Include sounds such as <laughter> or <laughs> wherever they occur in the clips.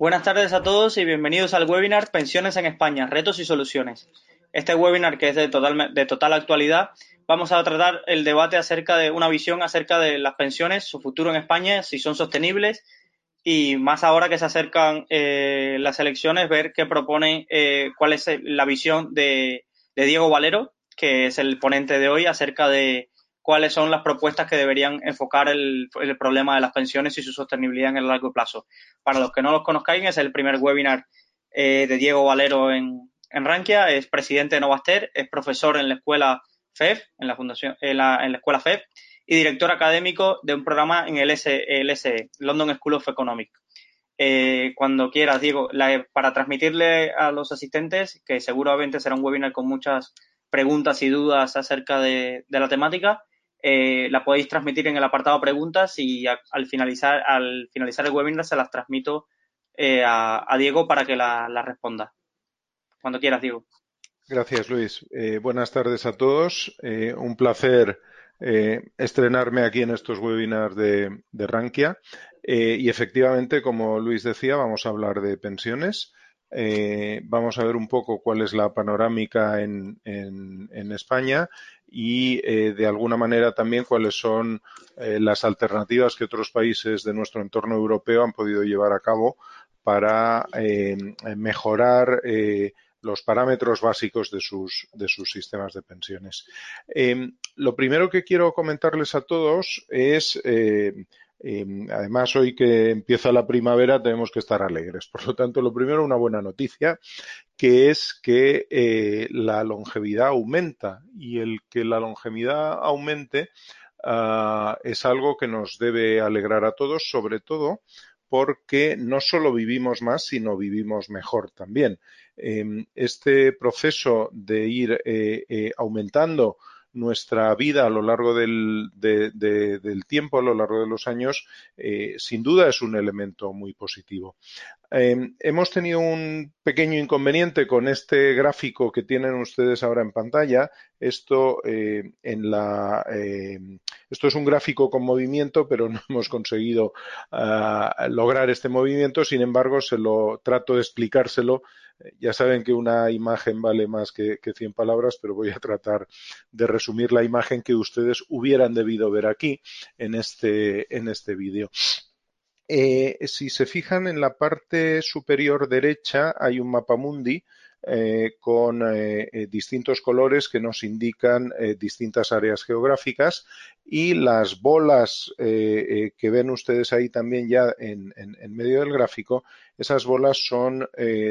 Buenas tardes a todos y bienvenidos al webinar Pensiones en España, retos y soluciones. Este webinar, que es de total, de total actualidad, vamos a tratar el debate acerca de una visión acerca de las pensiones, su futuro en España, si son sostenibles y más ahora que se acercan eh, las elecciones, ver qué propone, eh, cuál es la visión de, de Diego Valero, que es el ponente de hoy, acerca de cuáles son las propuestas que deberían enfocar el, problema de las pensiones y su sostenibilidad en el largo plazo. Para los que no los conozcáis, es el primer webinar eh, de Diego Valero en, en Rankia, es presidente de Novaster, es profesor en la escuela FEF, en la fundación, en la, escuela FEF, y director académico de un programa en el LSE, London School of Economics. Eh, cuando quieras, Diego, para transmitirle a los asistentes, que seguramente será un webinar con muchas preguntas y dudas acerca de la temática, eh, la podéis transmitir en el apartado preguntas y al, finalizar, al finalizar el webinar se las transmito eh, a, Diego para que la, responda. Cuando quieras, Diego. Gracias, Luis. Eh, buenas tardes a todos. un placer estrenarme aquí en estos webinars de, de Rankia. y efectivamente, como Luis decía, vamos a hablar de pensiones. Vamos a ver un poco cuál es la panorámica en, España y eh, de alguna manera también cuáles son eh, las alternativas que otros países de nuestro entorno europeo han podido llevar a cabo para eh, mejorar los parámetros básicos de sus, de sus sistemas de pensiones. lo primero que quiero comentarles a todos es Em, además, hoy que empieza la primavera tenemos que estar alegres. Por lo tanto, lo primero, una buena noticia, que es que eh, la longevidad aumenta y el que la longevidad aumente ah, es algo que nos debe alegrar a todos, sobre todo porque no solo vivimos más, sino vivimos mejor también. Em, este proceso de ir eh, eh, aumentando nuestra vida a lo largo del, del tiempo, a lo largo de los años, eh, sin duda es un elemento muy positivo. Em, hemos tenido un pequeño inconveniente con este gráfico que tienen ustedes ahora en pantalla. Esto, eh, en la, em, esto es un gráfico con movimiento, pero no <laughs> hemos conseguido ah, lograr este movimiento. Sin embargo, se lo trato de explicárselo ya saben que una imagen vale más que, que 100 palabras, pero voy a tratar de resumir la imagen que ustedes hubieran debido ver aquí en este, en este vídeo. Eh, si se fijan en la parte superior derecha hay un mapa mundi eh, con eh, eh, distintos colores que nos indican distintas áreas geográficas y las bolas que ven ustedes ahí también ya en, medio del gráfico, esas bolas son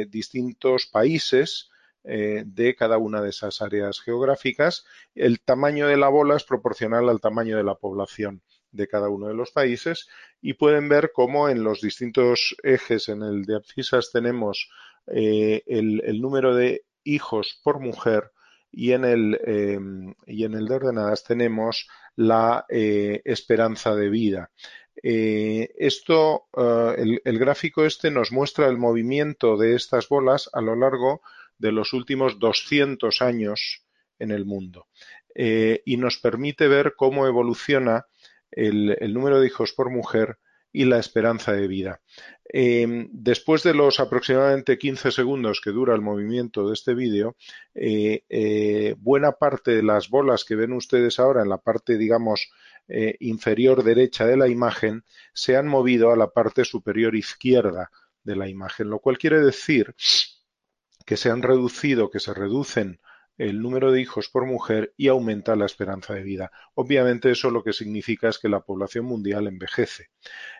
distintos países de cada una de esas áreas geográficas. El tamaño de la bola es proporcional al tamaño de la población de cada uno de los países y pueden ver cómo en los distintos ejes en el de abscisas tenemos eh, el, número de hijos por mujer y en el, em, y en el de ordenadas tenemos la eh, esperanza de vida. Eh, esto, el, el, gráfico este nos muestra el movimiento de estas bolas a lo largo de los últimos 200 años en el mundo y nos permite ver cómo evoluciona el, el número de hijos por mujer y la esperanza de vida. Em, después de los aproximadamente 15 segundos que dura el movimiento de este vídeo, eh, eh, buena parte de las bolas que ven ustedes ahora en la parte, digamos, eh, inferior derecha de la imagen se han movido a la parte superior izquierda de la imagen, lo cual quiere decir que se han reducido, que se reducen el número de hijos por mujer y aumenta la esperanza de vida. Obviamente eso lo que significa es que la población mundial envejece.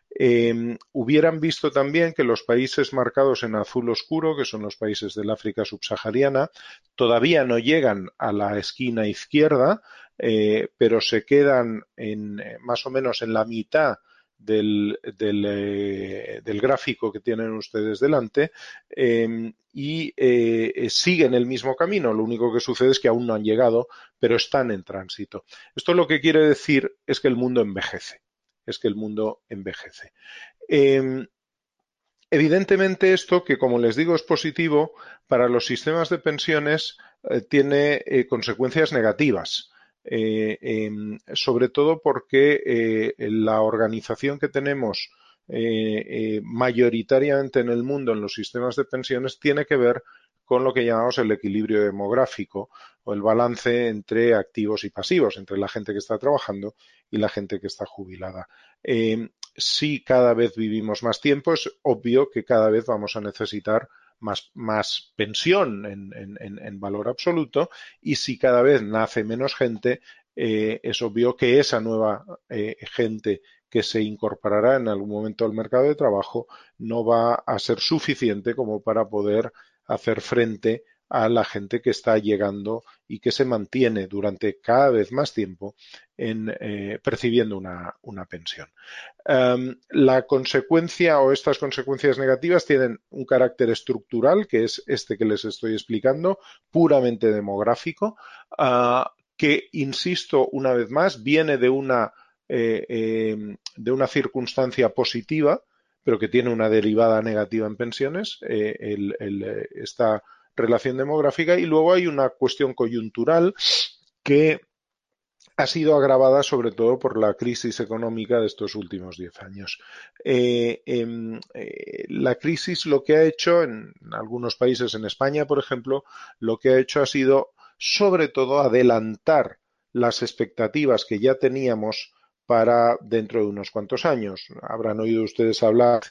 Em, hubieran visto también que los países marcados en azul oscuro, que son los países del África subsahariana, todavía no llegan a la esquina izquierda, eh, pero se quedan eh, más o menos en la mitad del, eh, del, gráfico que tienen ustedes delante em, y siguen el mismo camino. Lo único que sucede es que aún no han llegado, pero están en tránsito. Esto lo que quiere decir es que el mundo envejece es que el mundo envejece. Em, evidentemente esto, que como les digo es positivo, para los sistemas de pensiones eh, tiene eh, consecuencias negativas. Eh, em, sobre todo porque la organización que tenemos mayoritariamente en el mundo en los sistemas de pensiones tiene que ver con lo que llamamos el equilibrio demográfico o el balance entre activos y pasivos, entre la gente que está trabajando y la gente que está jubilada. Eh, si cada vez vivimos más tiempo, es obvio que cada vez vamos a necesitar más, pensión en, valor absoluto y si cada vez nace menos gente, eh, es obvio que esa nueva eh, gente que se incorporará en algún momento al mercado de trabajo no va a ser suficiente como para poder hacer frente a la gente que está llegando y que se mantiene durante cada vez más tiempo en, eh, percibiendo una, pensión. Em, la consecuencia o estas consecuencias negativas tienen un carácter estructural, que es este que les estoy explicando, puramente demográfico, ah, que, insisto una vez más, viene de una, eh, em, de una circunstancia positiva, pero que tiene una derivada negativa en pensiones, eh, esta relación demográfica, y luego hay una cuestión coyuntural que ha sido agravada sobre todo por la crisis económica de estos últimos diez años. Eh, em, la crisis lo que ha hecho en algunos países, en España, por ejemplo, lo que ha hecho ha sido sobre todo adelantar las expectativas que ya teníamos para dentro de unos cuantos años. Habrán oído ustedes hablar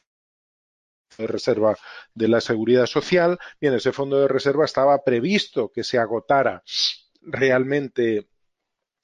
de reserva de la seguridad social. Bien, ese fondo de reserva estaba previsto que se agotara realmente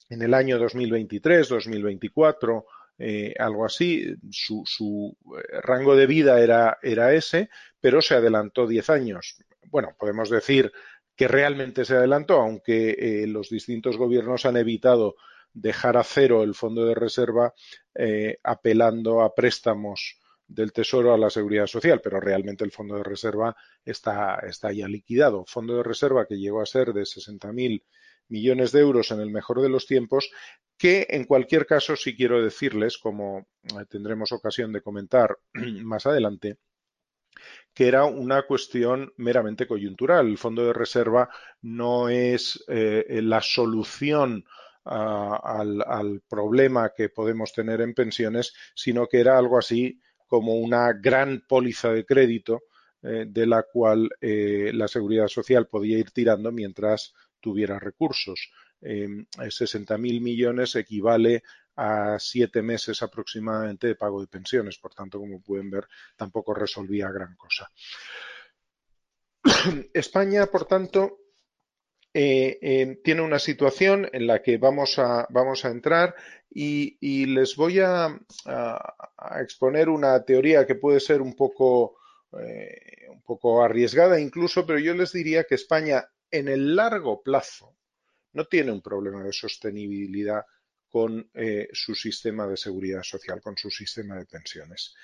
en el año 2023, 2024, eh, algo así. Su, eh, rango de vida era, era, ese, pero se adelantó 10 años. Bueno, podemos decir que realmente se adelantó, aunque eh, los distintos gobiernos han evitado dejar a cero el fondo de reserva eh, apelando a préstamos del Tesoro a la Seguridad Social, pero realmente el fondo de reserva está, está ya liquidado. Fondo de reserva que llegó a ser de 60.000 millones de euros en el mejor de los tiempos, que en cualquier caso sí quiero decirles, como eh, tendremos ocasión de comentar <clears throat> más adelante, que era una cuestión meramente coyuntural. El fondo de reserva no es eh, la solución al, problema que podemos tener en pensiones, sino que era algo así como una gran póliza de crédito eh, de la cual eh, la seguridad social podía ir tirando mientras tuviera recursos. Eh, 60.000 millones equivale a siete meses aproximadamente de pago de pensiones. Por tanto, como pueden ver, tampoco resolvía gran cosa. <clears throat> España, por tanto, eh, tiene una situación en la que vamos a, vamos a entrar y, les voy a, exponer una teoría que puede ser un poco, eh, un poco arriesgada incluso, pero yo les diría que España en el largo plazo no tiene un problema de sostenibilidad con eh, su sistema de seguridad social, con su sistema de pensiones.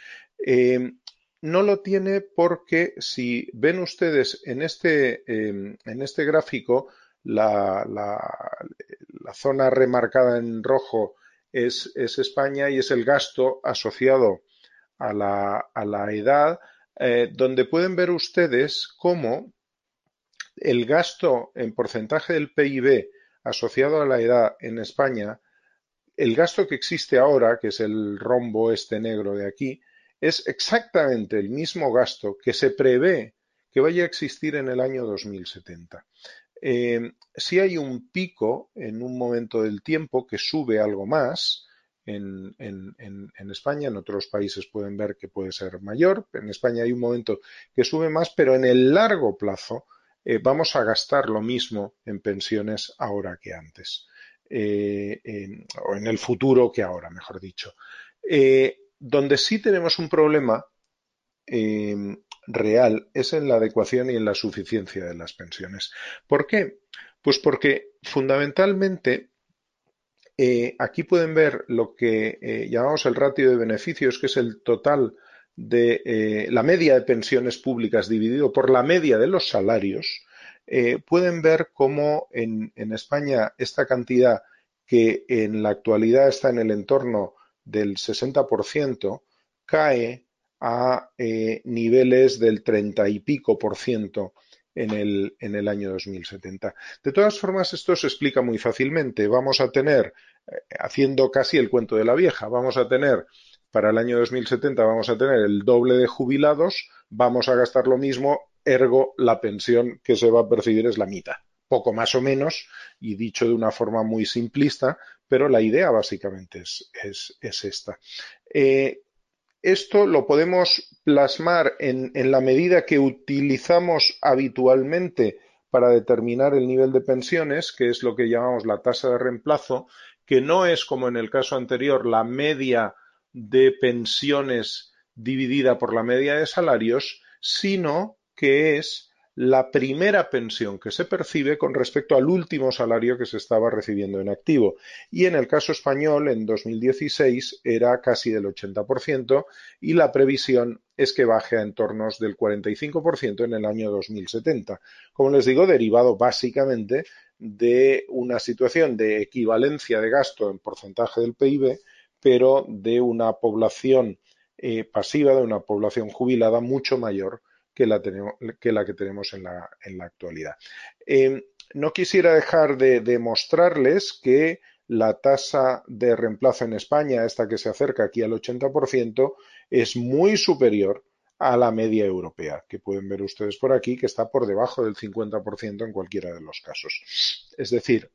no lo tiene porque si ven ustedes en este, en este gráfico, la, zona remarcada en rojo es, España y es el gasto asociado a la, edad, eh, donde pueden ver ustedes cómo el gasto en porcentaje del PIB asociado a la edad en España, el gasto que existe ahora, que es el rombo este negro de aquí, es exactamente el mismo gasto que se prevé que vaya a existir en el año 2070. Eh, si hay un pico en un momento del tiempo que sube algo más, en, España, en otros países pueden ver que puede ser mayor, en España hay un momento que sube más, pero en el largo plazo eh, vamos a gastar lo mismo en pensiones ahora que antes, eh, o en el futuro que ahora, mejor dicho. donde sí tenemos un problema real es en la adecuación y en la suficiencia de las pensiones. ¿Por qué? Pues porque fundamentalmente eh, aquí pueden ver lo que eh, llamamos el ratio de beneficios, que es el total de eh, la media de pensiones públicas dividido por la media de los salarios. pueden ver cómo en, en España esta cantidad que en la actualidad está en el entorno del 60%, cae a eh, niveles del treinta y pico por ciento en el, en el año 2070. De todas formas, esto se explica muy fácilmente. Vamos a tener, eh, haciendo casi el cuento de la vieja, vamos a tener para el año 2070 vamos a tener el doble de jubilados, vamos a gastar lo mismo, ergo la pensión que se va a percibir es la mitad, poco más o menos, y dicho de una forma muy simplista, pero la idea básicamente es, esta. Eh, esto lo podemos plasmar en, la medida que utilizamos habitualmente para determinar el nivel de pensiones, que es lo que llamamos la tasa de reemplazo, que no es como en el caso anterior la media de pensiones dividida por la media de salarios, sino que es la primera pensión que se percibe con respecto al último salario que se estaba recibiendo en activo. Y en el caso español, en 2016, era casi del 80% y la previsión es que baje a entornos del 45% en el año 2070. Como les digo, derivado básicamente de una situación de equivalencia de gasto en porcentaje del PIB, pero de una población eh, pasiva, de una población jubilada mucho mayor que la, tenemos, que, la que tenemos en la, en la actualidad. Eh, no quisiera dejar de, mostrarles que la tasa de reemplazo en España, esta que se acerca aquí al 80%, es muy superior a la media europea, que pueden ver ustedes por aquí, que está por debajo del 50% en cualquiera de los casos. Es decir,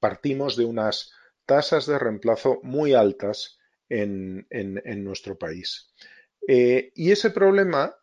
partimos de unas tasas de reemplazo muy altas en, nuestro país. Eh, y ese problema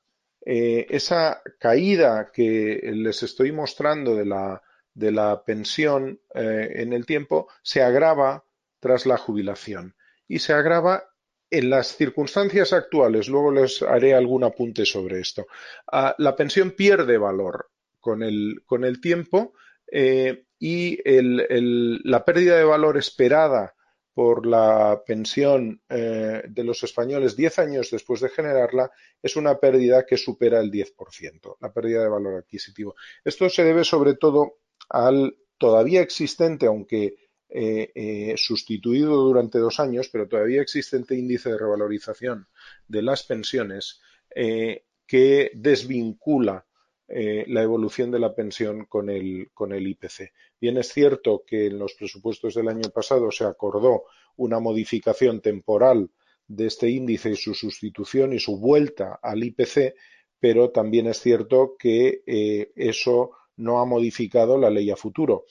eh, esa caída que les estoy mostrando de la, de la pensión eh, en el tiempo se agrava tras la jubilación y se agrava en las circunstancias actuales. Luego les haré algún apunte sobre esto. Ah, la pensión pierde valor con el, con el tiempo eh, y la pérdida de valor esperada por la pensión eh, de los españoles diez años después de generarla es una pérdida que supera el 10%, la pérdida de valor adquisitivo. Esto se debe sobre todo al todavía existente, aunque eh, eh, sustituido durante dos años, pero todavía existente índice de revalorización de las pensiones que desvincula eh, la evolución de la pensión con el, con el IPC. Bien es cierto que en los presupuestos del año pasado se acordó una modificación temporal de este índice y su sustitución y su vuelta al IPC, pero también es cierto que eh, eso no ha modificado la ley a futuro.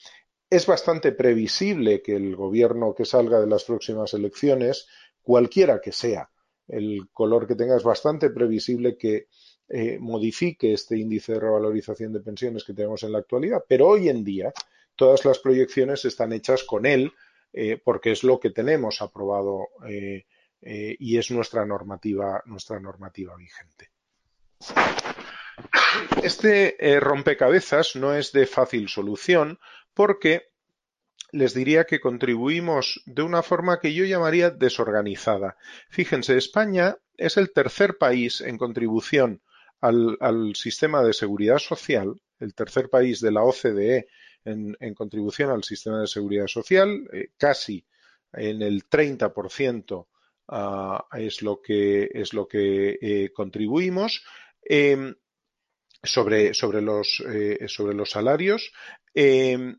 Es bastante previsible que el gobierno que salga de las próximas elecciones, cualquiera que sea el color que tenga, es bastante previsible que eh, modifique este índice de revalorización de pensiones que tenemos en la actualidad, pero hoy en día todas las proyecciones están hechas con él eh, porque es lo que tenemos aprobado eh, y es nuestra normativa, nuestra normativa vigente. Este rompecabezas no es de fácil solución porque les diría que contribuimos de una forma que yo llamaría desorganizada. Fíjense, España es el tercer país en contribución al, sistema de seguridad social, el tercer país de la OCDE en, contribución al sistema de seguridad social, eh, casi en el 30% ah, es lo que, es lo que eh, contribuimos. Em, sobre, sobre, los, eh, sobre los salarios, em,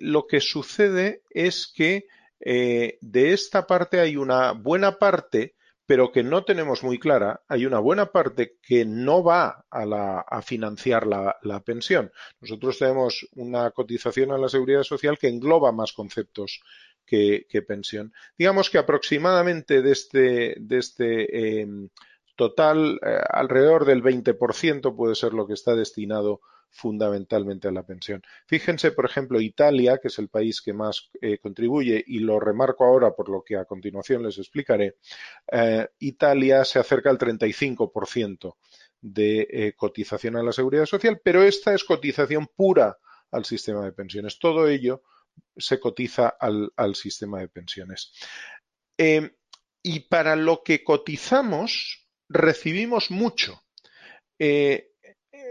lo que sucede es que de esta parte hay una buena parte pero que no tenemos muy clara, hay una buena parte que no va a, financiar la, pensión. Nosotros tenemos una cotización a la seguridad social que engloba más conceptos que, pensión. Digamos que aproximadamente de este, de este em, total, eh, alrededor del 20% puede ser lo que está destinado fundamentalmente a la pensión. Fíjense, por ejemplo, Italia, que es el país que más eh, contribuye, y lo remarco ahora por lo que a continuación les explicaré, eh, Italia se acerca al 35% de eh, cotización a la seguridad social, pero esta es cotización pura al sistema de pensiones. Todo ello se cotiza al, sistema de pensiones. y para lo que cotizamos, recibimos mucho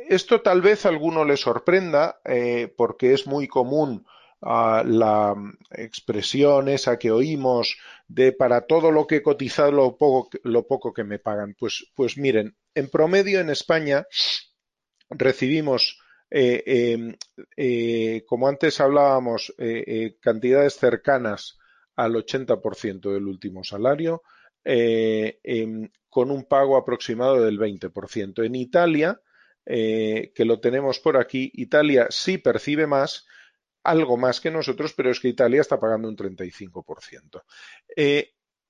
esto tal vez a alguno le sorprenda eh, porque es muy común ah, la expresión esa que oímos de para todo lo que he cotizado lo poco, lo poco que me pagan. Pues, pues miren, en promedio en España recibimos, eh, em, eh, como antes hablábamos, cantidades cercanas al 80% del último salario. em, con un pago aproximado del 20%. En Italia, eh, que lo tenemos por aquí, Italia sí percibe más, algo más que nosotros, pero es que Italia está pagando un 35%.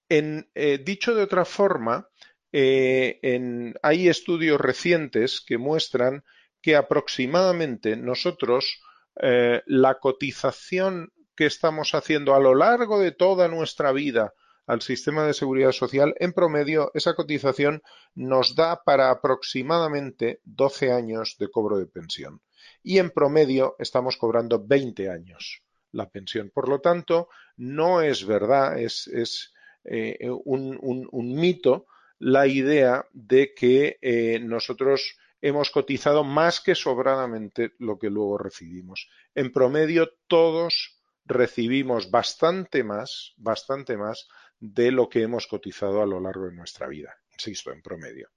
en, dicho de otra forma, hay estudios recientes que muestran que aproximadamente nosotros la cotización que estamos haciendo a lo largo de toda nuestra vida al sistema de seguridad social, en promedio esa cotización nos da para aproximadamente 12 años de cobro de pensión. Y en promedio estamos cobrando 20 años la pensión. Por lo tanto, no es verdad, es, eh, un, mito la idea de que eh, nosotros hemos cotizado más que sobradamente lo que luego recibimos. En promedio, todos recibimos bastante más, bastante más de lo que hemos cotizado a lo largo de nuestra vida, insisto, en promedio.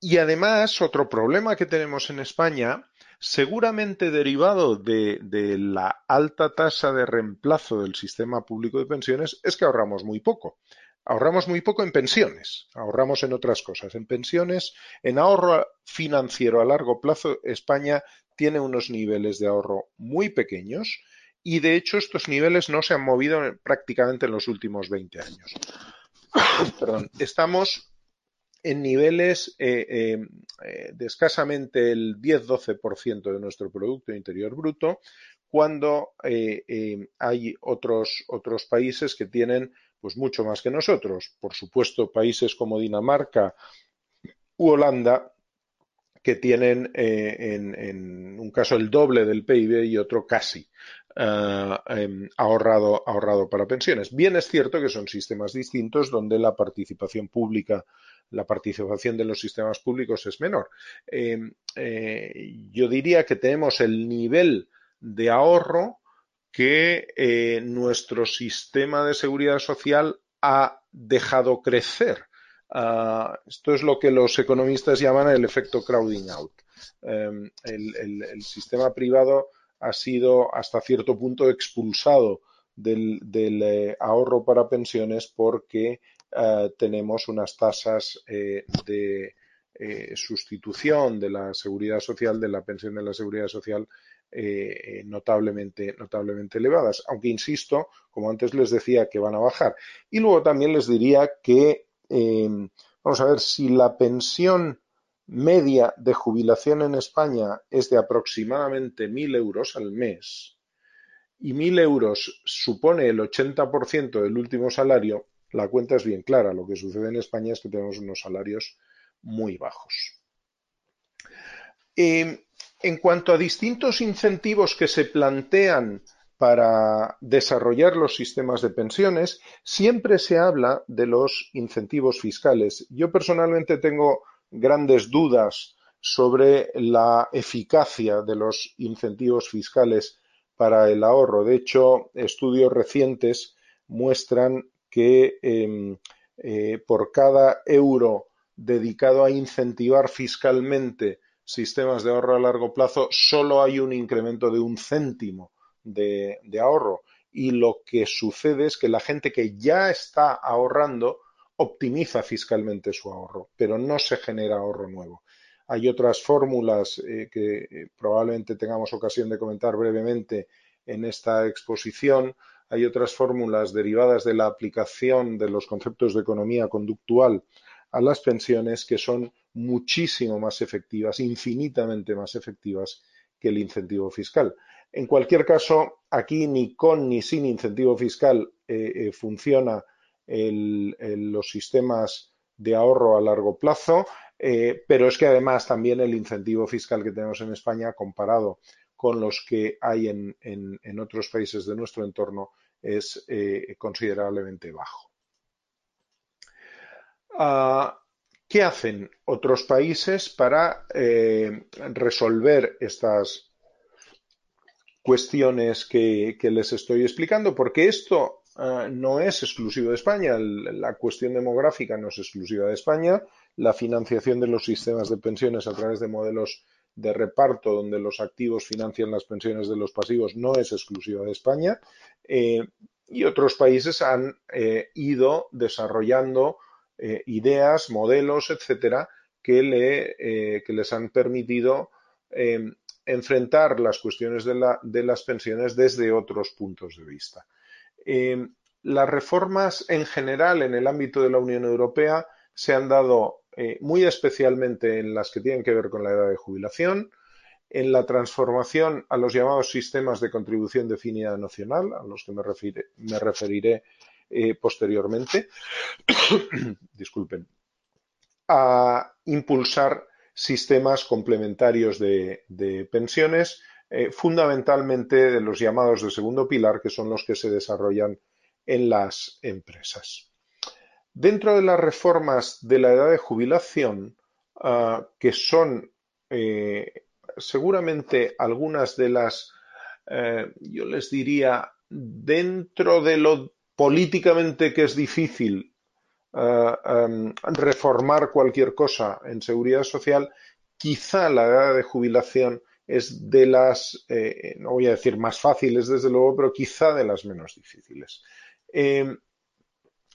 Y además, otro problema que tenemos en España, seguramente derivado de, la alta tasa de reemplazo del sistema público de pensiones, es que ahorramos muy poco. Ahorramos muy poco en pensiones, ahorramos en otras cosas. En pensiones, en ahorro financiero a largo plazo, España tiene unos niveles de ahorro muy pequeños y de hecho estos niveles no se han movido prácticamente en los últimos 20 años. <coughs> Perdón, estamos en niveles eh, eh, eh, de escasamente el 10-12% de nuestro Producto Interior Bruto, cuando hay otros, otros países que tienen pues mucho más que nosotros. Por supuesto, países como Dinamarca u Holanda que tienen en, un caso el doble del PIB y otro casi eh, em, ahorrado, ahorrado para pensiones. Bien es cierto que son sistemas distintos donde la participación pública, la participación de los sistemas públicos es menor. Em, eh, yo diría que tenemos el nivel de ahorro que nuestro sistema de seguridad social ha dejado crecer Ah, esto es lo que los economistas llaman el efecto crowding out. Em, el, sistema privado ha sido hasta cierto punto expulsado del, eh, ahorro para pensiones porque eh, tenemos unas tasas eh, de sustitución de la seguridad social, de la pensión de la seguridad social notablemente, notablemente elevadas. Aunque insisto, como antes les decía, que van a bajar. Y luego también les diría que vamos a ver, si la pensión media de jubilación en España es de aproximadamente 1.000 euros al mes y 1.000 euros supone el 80% del último salario, la cuenta es bien clara. Lo que sucede en España es que tenemos unos salarios muy bajos. Em, en cuanto a distintos incentivos que se plantean para desarrollar los sistemas de pensiones, siempre se habla de los incentivos fiscales. Yo personalmente tengo grandes dudas sobre la eficacia de los incentivos fiscales para el ahorro. De hecho, estudios recientes muestran que em, eh, por cada euro dedicado a incentivar fiscalmente sistemas de ahorro a largo plazo, solo hay un incremento de un céntimo de, ahorro. Y lo que sucede es que la gente que ya está ahorrando optimiza fiscalmente su ahorro, pero no se genera ahorro nuevo. Hay otras fórmulas eh, que eh, probablemente tengamos ocasión de comentar brevemente en esta exposición. Hay otras fórmulas derivadas de la aplicación de los conceptos de economía conductual a las pensiones que son muchísimo más efectivas, infinitamente más efectivas que el incentivo fiscal. En cualquier caso, aquí ni con ni sin incentivo fiscal eh, funciona los sistemas de ahorro a largo plazo, eh, pero es que además también el incentivo fiscal que tenemos en España comparado con los que hay en, otros países de nuestro entorno es considerablemente bajo. Ah, ¿Qué hacen otros países para resolver estas cuestiones que, les estoy explicando, porque esto eh, no es exclusivo de España, la cuestión demográfica no es exclusiva de España, la financiación de los sistemas de pensiones a través de modelos de reparto donde los activos financian las pensiones de los pasivos no es exclusiva de España. Eh, y otros países han ido desarrollando ideas, modelos, etcétera, que, le, que les han permitido enfrentar las cuestiones de, las pensiones desde otros puntos de vista. Eh, las reformas en general en el ámbito de la Unión Europea se han dado eh, muy especialmente en las que tienen que ver con la edad de jubilación, en la transformación a los llamados sistemas de contribución definida nacional, a los que me, referiré eh, posteriormente, <coughs> disculpen, a impulsar sistemas complementarios de, pensiones, eh, fundamentalmente de los llamados de segundo pilar, que son los que se desarrollan en las empresas. Dentro de las reformas de la edad de jubilación, ah, que son eh, seguramente algunas de las, eh, yo les diría, dentro de lo políticamente que es difícil Em, reformar cualquier cosa en seguridad social, quizá la edad de jubilación es de las, eh, no voy a decir más fáciles desde luego, pero quizá de las menos difíciles. Em,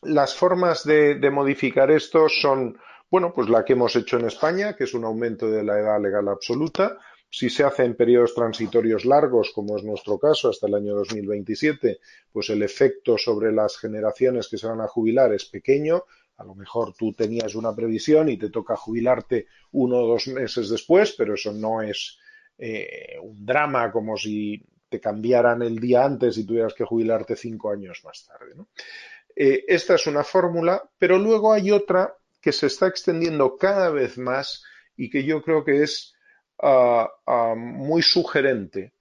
las formas de, de, modificar esto son, bueno, pues la que hemos hecho en España, que es un aumento de la edad legal absoluta, si se hace en periodos transitorios largos, como es nuestro caso, hasta el año 2027, pues el efecto sobre las generaciones que se van a jubilar es pequeño. A lo mejor tú tenías una previsión y te toca jubilarte uno o dos meses después, pero eso no es eh, un drama como si te cambiaran el día antes y tuvieras que jubilarte cinco años más tarde. Eh, esta es una fórmula, pero luego hay otra que se está extendiendo cada vez más y que yo creo que es muy sugerente,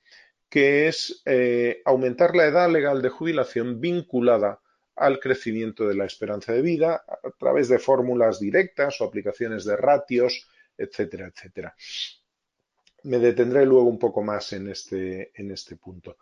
que es eh, aumentar la edad legal de jubilación vinculada al crecimiento de la esperanza de vida a través de fórmulas directas o aplicaciones de ratios, etcétera, etcétera. Me detendré luego un poco más en este, en este punto.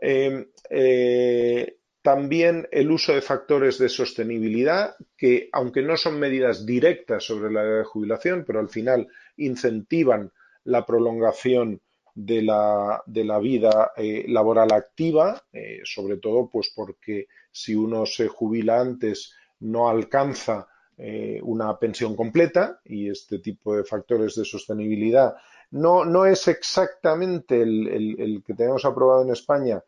Em, eh, también el uso de factores de sostenibilidad que, aunque no son medidas directas sobre la edad de jubilación, pero al final incentivan la prolongación de la, de la vida eh, laboral activa, eh, sobre todo pues porque si uno se jubila antes no alcanza una pensión completa y este tipo de factores de sostenibilidad no, no es exactamente el, que tenemos aprobado en España,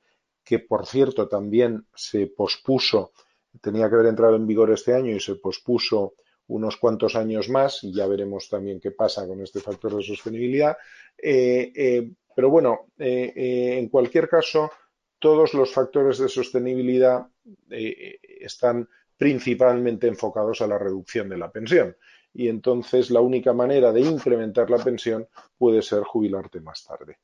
que por cierto también se pospuso, tenía que haber entrado en vigor este año y se pospuso unos cuantos años más y ya veremos también qué pasa con este factor de sostenibilidad. Eh, eh, pero bueno, eh, en cualquier caso, todos los factores de sostenibilidad están principalmente enfocados a la reducción de la pensión. Y entonces la única manera de incrementar la pensión puede ser jubilarte más tarde.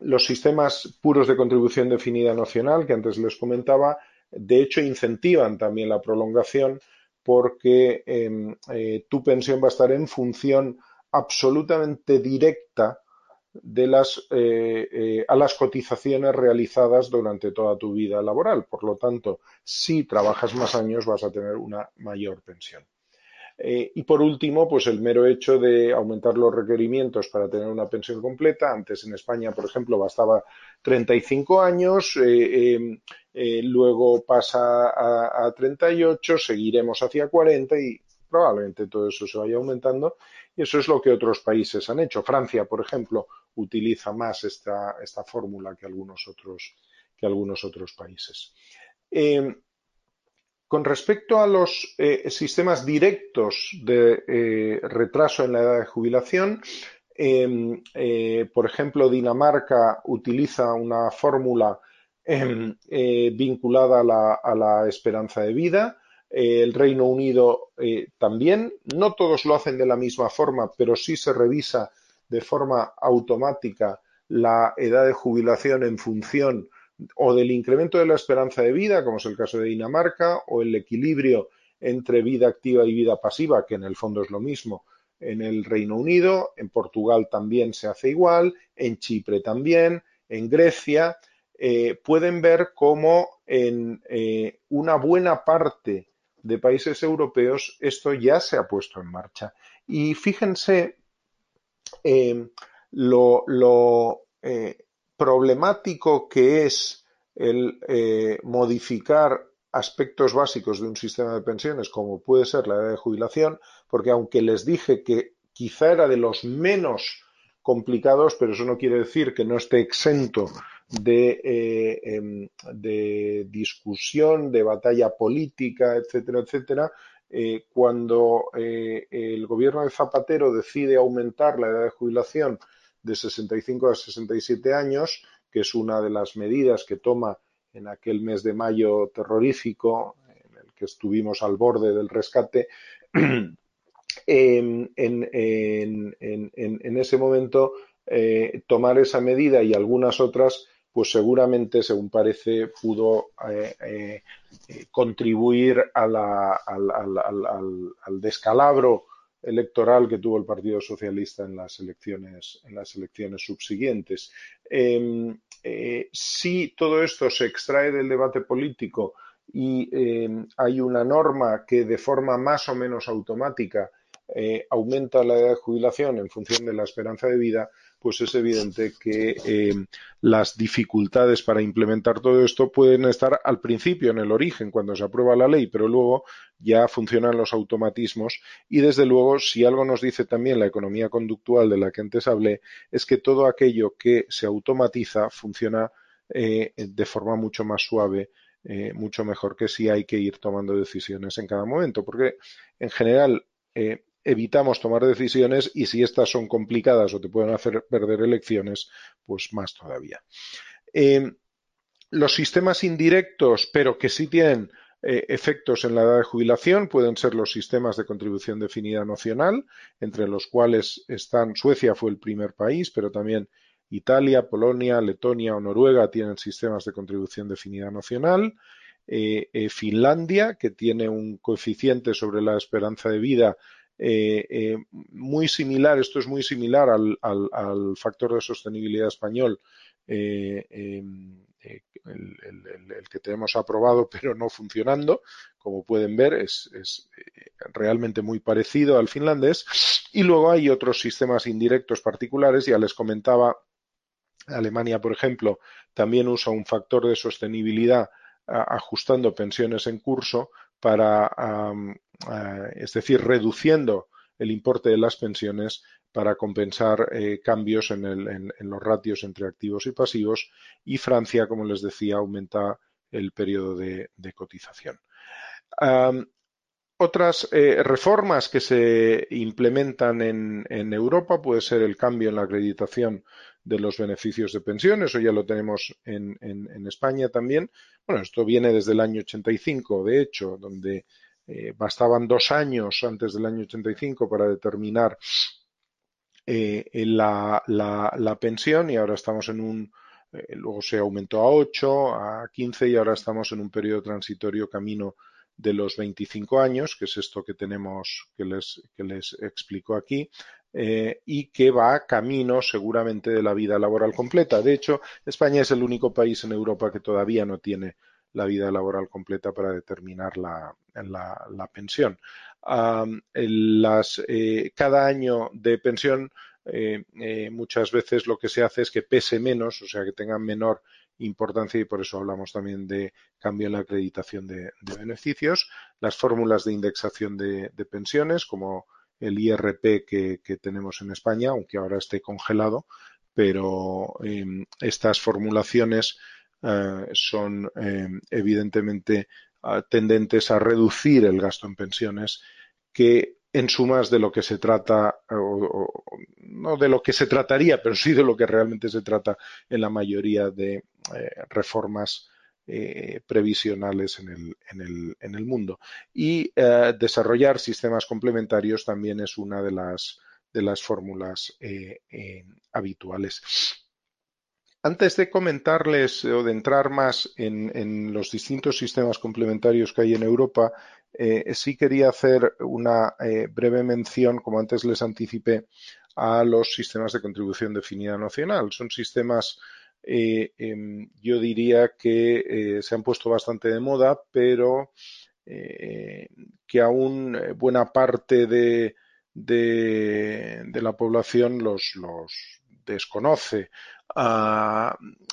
Los sistemas puros de contribución definida nacional, que antes les comentaba, de hecho incentivan también la prolongación porque em, eh, tu pensión va a estar en función absolutamente directa de eh, eh, a las cotizaciones realizadas durante toda tu vida laboral. Por lo tanto, si trabajas más años vas a tener una mayor pensión. Eh, y por último, pues el mero hecho de aumentar los requerimientos para tener una pensión completa. Antes en España, por ejemplo, bastaba 35 años, eh, em, eh, luego pasa a, a 38, seguiremos hacia 40 y probablemente todo eso se vaya aumentando. Y eso es lo que otros países han hecho. Francia, por ejemplo, utiliza más esta, esta fórmula que algunos otros, que algunos otros países. Em, con respecto a los eh, sistemas directos de eh, retraso en la edad de jubilación, em, eh, por ejemplo, Dinamarca utiliza una fórmula em, vinculada a la, esperanza de vida. el Reino Unido también. No todos lo hacen de la misma forma, pero sí se revisa de forma automática la edad de jubilación en función o del incremento de la esperanza de vida, como es el caso de Dinamarca, o el equilibrio entre vida activa y vida pasiva, que en el fondo es lo mismo en el Reino Unido, en Portugal también se hace igual, en Chipre también, en Grecia, eh, pueden ver cómo en eh, una buena parte de países europeos esto ya se ha puesto en marcha. Y fíjense eh, lo, lo problemático que es el eh, modificar aspectos básicos de un sistema de pensiones, como puede ser la edad de jubilación, porque aunque les dije que quizá era de los menos complicados, pero eso no quiere decir que no esté exento de, eh, em, de discusión, de batalla política, etcétera, etcétera, eh, cuando el gobierno de Zapatero decide aumentar la edad de jubilación de 65 a 67 años, que es una de las medidas que toma en aquel mes de mayo terrorífico, en el que estuvimos al borde del rescate, <clears throat> en, ese momento eh, tomar esa medida y algunas otras pues seguramente, según parece, pudo eh, eh, contribuir al, descalabro electoral que tuvo el Partido Socialista en las elecciones, en las elecciones subsiguientes. Em, eh, si todo esto se extrae del debate político y em, hay una norma que de forma más o menos automática aumenta la edad de jubilación en función de la esperanza de vida, pues es evidente que eh, las dificultades para implementar todo esto pueden estar al principio, en el origen, cuando se aprueba la ley, pero luego ya funcionan los automatismos y desde luego, si algo nos dice también la economía conductual de la que antes hablé, es que todo aquello que se automatiza funciona eh, de forma mucho más suave eh, mucho mejor que si hay que ir tomando decisiones en cada momento, porque en general evitamos tomar decisiones y si estas son complicadas o te pueden hacer perder elecciones, pues más todavía. Eh, los sistemas indirectos, pero que sí tienen eh, efectos en la edad de jubilación, pueden ser los sistemas de contribución definida nacional, entre los cuales están Suecia fue el primer país, pero también Italia, Polonia, Letonia o Noruega tienen sistemas de contribución definida nacional. Eh, Finlandia, que tiene un coeficiente sobre la esperanza de vida eh, eh, muy similar, esto es muy similar al, factor de sostenibilidad español, eh, em, el, que tenemos aprobado <laughs> pero no funcionando, como pueden ver, es, realmente muy parecido al finlandés. Y luego hay otros sistemas indirectos particulares, ya les comentaba, Alemania, por ejemplo, también usa un factor de sostenibilidad ajustando pensiones en curso para es decir, reduciendo el importe de las pensiones para compensar eh, cambios en, los ratios entre activos y pasivos y Francia, como les decía, aumenta el periodo de, cotización. otras eh, reformas que se implementan en, Europa puede ser el cambio en la acreditación de los beneficios de pensiones, eso ya lo tenemos en, en España también. Bueno, esto viene desde el año 85, de hecho, donde eh, bastaban dos años antes del año 85 para determinar eh, la, la, pensión y ahora estamos en un, eh, luego se aumentó a 8, a 15 y ahora estamos en un periodo transitorio camino de los 25 años, que es esto que tenemos, que les, que les explico aquí, y que va camino seguramente de la vida laboral completa. De hecho, España es el único país en Europa que todavía no tiene la vida laboral completa para determinar la, pensión. Eh, cada año de pensión eh, eh, muchas veces lo que se hace es que pese menos, o sea, que tenga menor importancia y por eso hablamos también de cambio en la acreditación de, beneficios. Las fórmulas de indexación de, pensiones, como el IRP que, tenemos en España, aunque ahora esté congelado, pero estas formulaciones eh, son eh, evidentemente ah, tendentes a reducir el gasto en pensiones que en sumas de lo que se trata, o, no de lo que se trataría, pero sí de lo que realmente se trata en la mayoría de eh, reformas previsionales en el, mundo. Y desarrollar sistemas complementarios también es una de las fórmulas habituales. Antes de comentarles o de entrar más en, los distintos sistemas complementarios que hay en Europa, eh, sí quería hacer una eh, breve mención, como antes les anticipé, a los sistemas de contribución definida nacional. Son sistemas, eh, em, yo diría que se han puesto bastante de moda, pero que aún buena parte de, la población los desconoce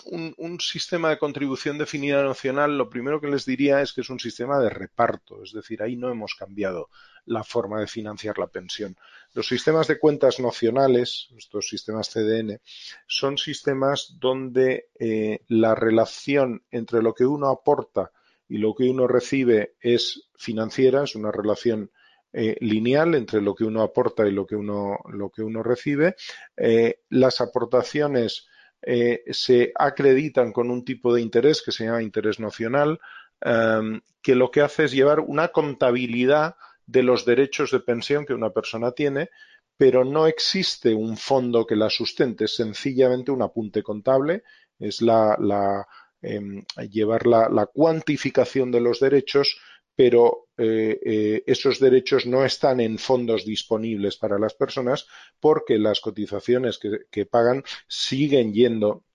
un, sistema de contribución definida nacional, lo primero que les diría es que es un sistema de reparto, es decir, ahí no hemos cambiado la forma de financiar la pensión. Los sistemas de cuentas nacionales, estos sistemas CDN, son sistemas donde eh, la relación entre lo que uno aporta y lo que uno recibe es financiera, es una relación eh, lineal entre lo que uno aporta y lo que uno, lo que uno recibe. Eh, las aportaciones eh, se acreditan con un tipo de interés que se llama interés nacional, em, que lo que hace es llevar una contabilidad de los derechos de pensión que una persona tiene, pero no existe un fondo que la sustente, es sencillamente un apunte contable, es la, em, llevar la, cuantificación de los derechos pero eh, eh, esos derechos no están en fondos disponibles para las personas porque las cotizaciones que, pagan siguen yendo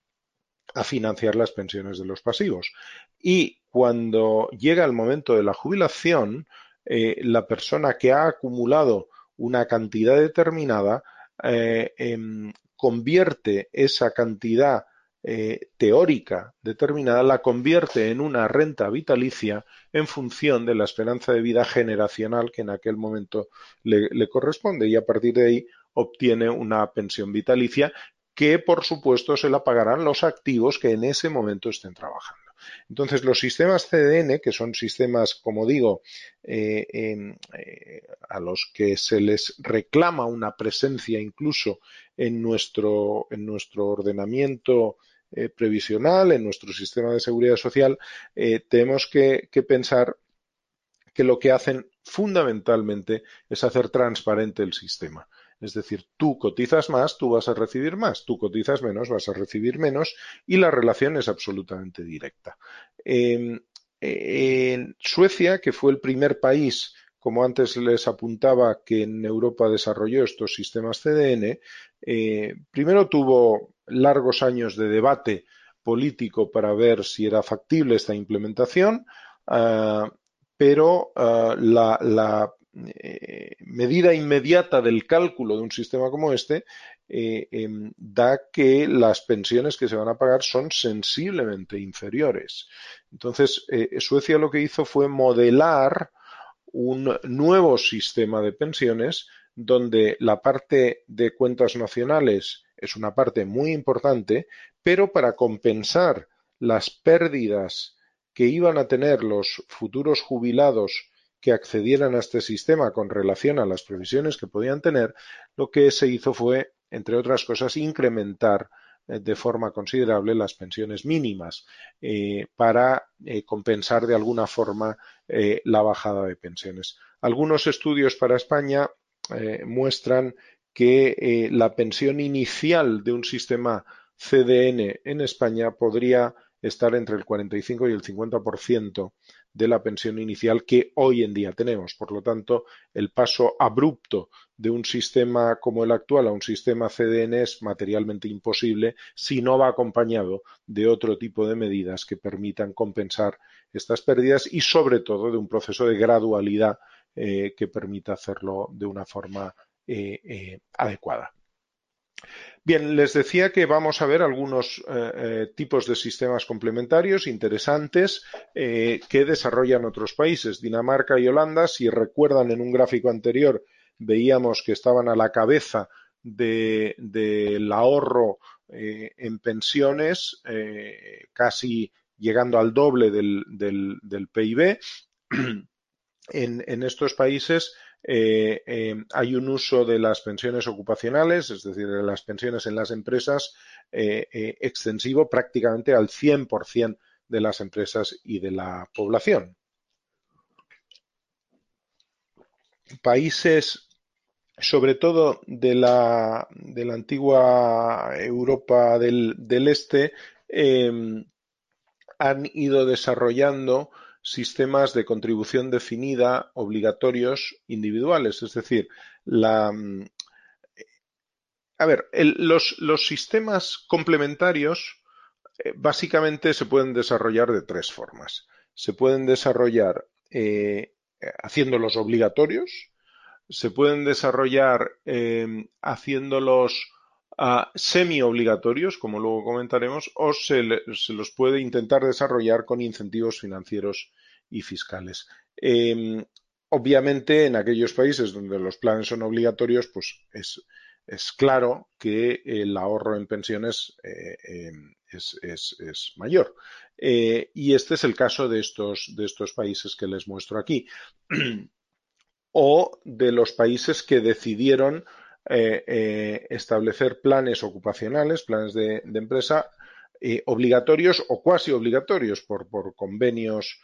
a financiar las pensiones de los pasivos. Y cuando llega el momento de la jubilación, eh, la persona que ha acumulado una cantidad determinada em, convierte esa cantidad eh, teórica determinada la convierte en una renta vitalicia en función de la esperanza de vida generacional que en aquel momento le, corresponde y a partir de ahí obtiene una pensión vitalicia que por supuesto se la pagarán los activos que en ese momento estén trabajando. Entonces, los sistemas CDN, que son sistemas, como digo, eh, eh, a los que se les reclama una presencia incluso en nuestro, en nuestro ordenamiento eh, previsional, en nuestro sistema de seguridad social, eh, tenemos que, pensar que lo que hacen fundamentalmente es hacer transparente el sistema. Es decir, tú cotizas más, tú vas a recibir más, tú cotizas menos, vas a recibir menos y la relación es absolutamente directa. en Suecia, que fue el primer país, como antes les apuntaba, que en Europa desarrolló estos sistemas CDN, eh, primero tuvo largos años de debate político para ver si era factible esta implementación, ah, pero ah, la, eh, medida inmediata del cálculo de un sistema como este eh, em, da que las pensiones que se van a pagar son sensiblemente inferiores. Entonces, eh, Suecia lo que hizo fue modelar un nuevo sistema de pensiones donde la parte de cuentas nacionales es una parte muy importante, pero para compensar las pérdidas que iban a tener los futuros jubilados que accedieran a este sistema con relación a las previsiones que podían tener, lo que se hizo fue, entre otras cosas, incrementar eh, de forma considerable las pensiones mínimas eh, para eh, compensar de alguna forma la bajada de pensiones. Algunos estudios para España muestran que eh, la pensión inicial de un sistema CDN en España podría estar entre el 45 y el 50% de la pensión inicial que hoy en día tenemos. Por lo tanto, el paso abrupto de un sistema como el actual a un sistema CDN es materialmente imposible si no va acompañado de otro tipo de medidas que permitan compensar estas pérdidas y sobre todo de un proceso de gradualidad eh, que permita hacerlo de una forma adecuada. Bien, les decía que vamos a ver algunos eh, tipos de sistemas complementarios interesantes que desarrollan otros países. Dinamarca y Holanda, si recuerdan en un gráfico anterior, veíamos que estaban a la cabeza del ahorro en pensiones, casi llegando al doble del, PIB. <clears throat> en, estos países eh, eh, hay un uso de las pensiones ocupacionales, es decir, de las pensiones en las empresas, eh, extensivo prácticamente al 100% de las empresas y de la población. Países, sobre todo de la, de la antigua Europa del, del Este, han ido desarrollando sistemas de contribución definida obligatorios individuales. Es decir, la, mm, a ver, los, sistemas complementarios eh, básicamente se pueden desarrollar de tres formas. Se pueden desarrollar eh, haciéndolos obligatorios, se pueden desarrollar em, haciéndolos semi-obligatorios, como luego comentaremos, o se, los puede intentar desarrollar con incentivos financieros y fiscales. Em, obviamente, en aquellos países donde los planes son obligatorios, pues es, claro que el ahorro en pensiones eh, em, es, mayor. Eh, y este es el caso de estos, de estos países que les muestro aquí. <clears throat> o de los países que decidieron eh, eh, establecer planes ocupacionales, planes de, empresa eh, obligatorios o cuasi obligatorios por, convenios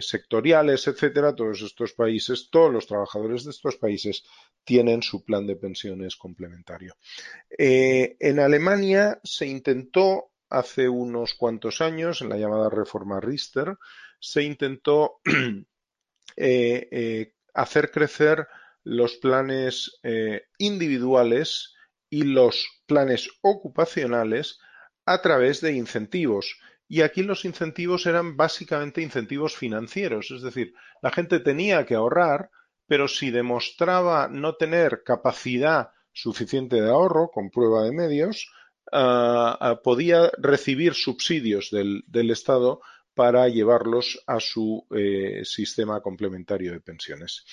sectoriales, etcétera. Todos estos países, todos los trabajadores de estos países tienen su plan de pensiones complementario. en Alemania se intentó hace unos cuantos años, en la llamada reforma Riester, se intentó <clears throat> hacer crecer los planes eh, individuales y los planes ocupacionales a través de incentivos. Y aquí los incentivos eran básicamente incentivos financieros, es decir, la gente tenía que ahorrar, pero si demostraba no tener capacidad suficiente de ahorro con prueba de medios, ah, ah, podía recibir subsidios del, Estado para llevarlos a su eh, sistema complementario de pensiones.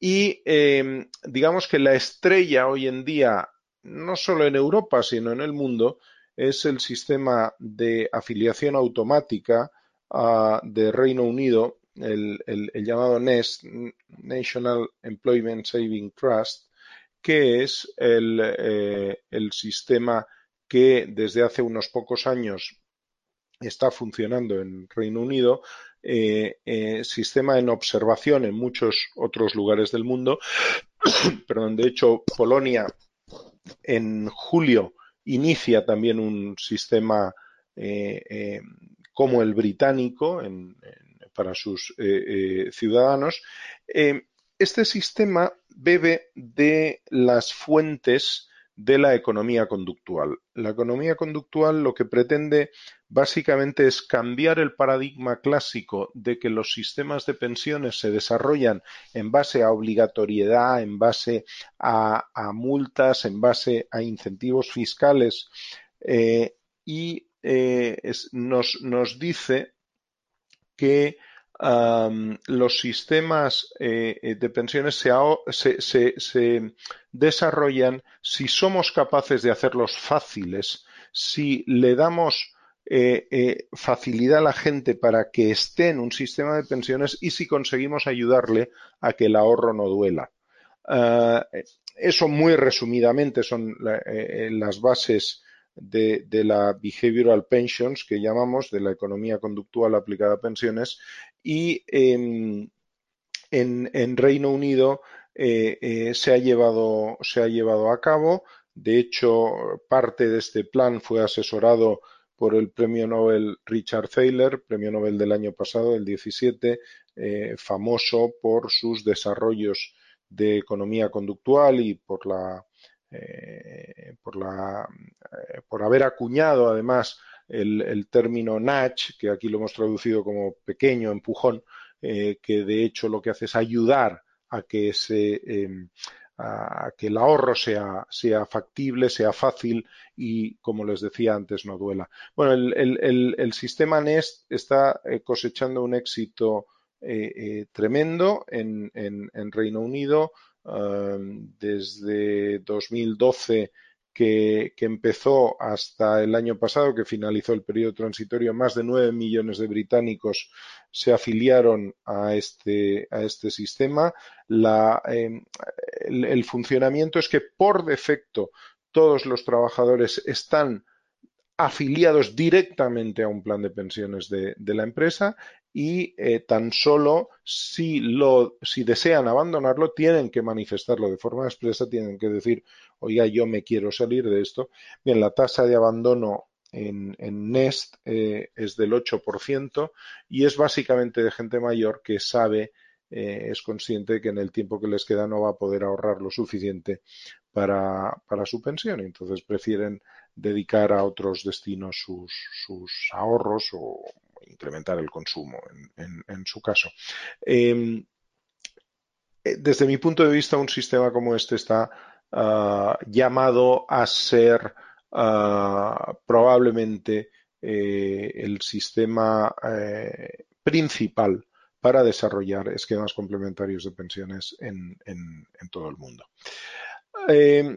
Y em, digamos que la estrella hoy en día, no solo en Europa, sino en el mundo, es el sistema de afiliación automática uh, de Reino Unido, el, llamado NEST, National Employment Saving Trust, que es el, eh, el sistema que desde hace unos pocos años está funcionando en Reino Unido, eh, eh, sistema en observación en muchos otros lugares del mundo. <coughs> Perdón, de hecho, Polonia en julio inicia también un sistema eh, como el británico para sus ciudadanos. este sistema bebe de las fuentes de la economía conductual. La economía conductual lo que pretende básicamente es cambiar el paradigma clásico de que los sistemas de pensiones se desarrollan en base a obligatoriedad, en base a, multas, en base a incentivos fiscales eh, y eh, nos, dice que los sistemas eh, de pensiones se, desarrollan si somos capaces de hacerlos fáciles, si le damos eh, facilidad a la gente para que esté en un sistema de pensiones y si conseguimos ayudarle a que el ahorro no duela. Ah, eso muy resumidamente son las bases de, la behavioral pensions que llamamos, de la economía conductual aplicada a pensiones, y en, Reino Unido eh, eh, se, ha llevado, se ha llevado a cabo. De hecho, parte de este plan fue asesorado por el premio Nobel Richard Thaler, premio Nobel del año pasado, el 17, eh, famoso por sus desarrollos de economía conductual y por la eh, por, la, eh, por haber acuñado además el, término nudge, que aquí lo hemos traducido como pequeño empujón, que de hecho lo que hace es ayudar a que em, a que el ahorro sea, sea factible, sea fácil y, como les decía antes, no duela. Bueno, el, sistema NEST está cosechando un éxito tremendo en, en Reino Unido. Em, desde 2012 que, empezó hasta el año pasado, que finalizó el periodo transitorio, más de 9 millones de británicos se afiliaron a este, a este sistema. Em, el, funcionamiento es que por defecto todos los trabajadores están afiliados directamente a un plan de pensiones de, la empresa y eh, tan solo si, lo, si desean abandonarlo tienen que manifestarlo de forma expresa, tienen que decir, oiga, yo me quiero salir de esto. Bien, la tasa de abandono en, Nest eh, es del 8% y es básicamente de gente mayor que sabe, eh, es consciente que en el tiempo que les queda no va a poder ahorrar lo suficiente para, para su pensión. Entonces prefieren dedicar a otros destinos sus, ahorros o incrementar el consumo en, su caso. Em, eh, desde mi punto de vista, un sistema como este está ah, llamado a ser ah, probablemente eh, el sistema eh, principal para desarrollar esquemas complementarios de pensiones en, todo el mundo. Eh,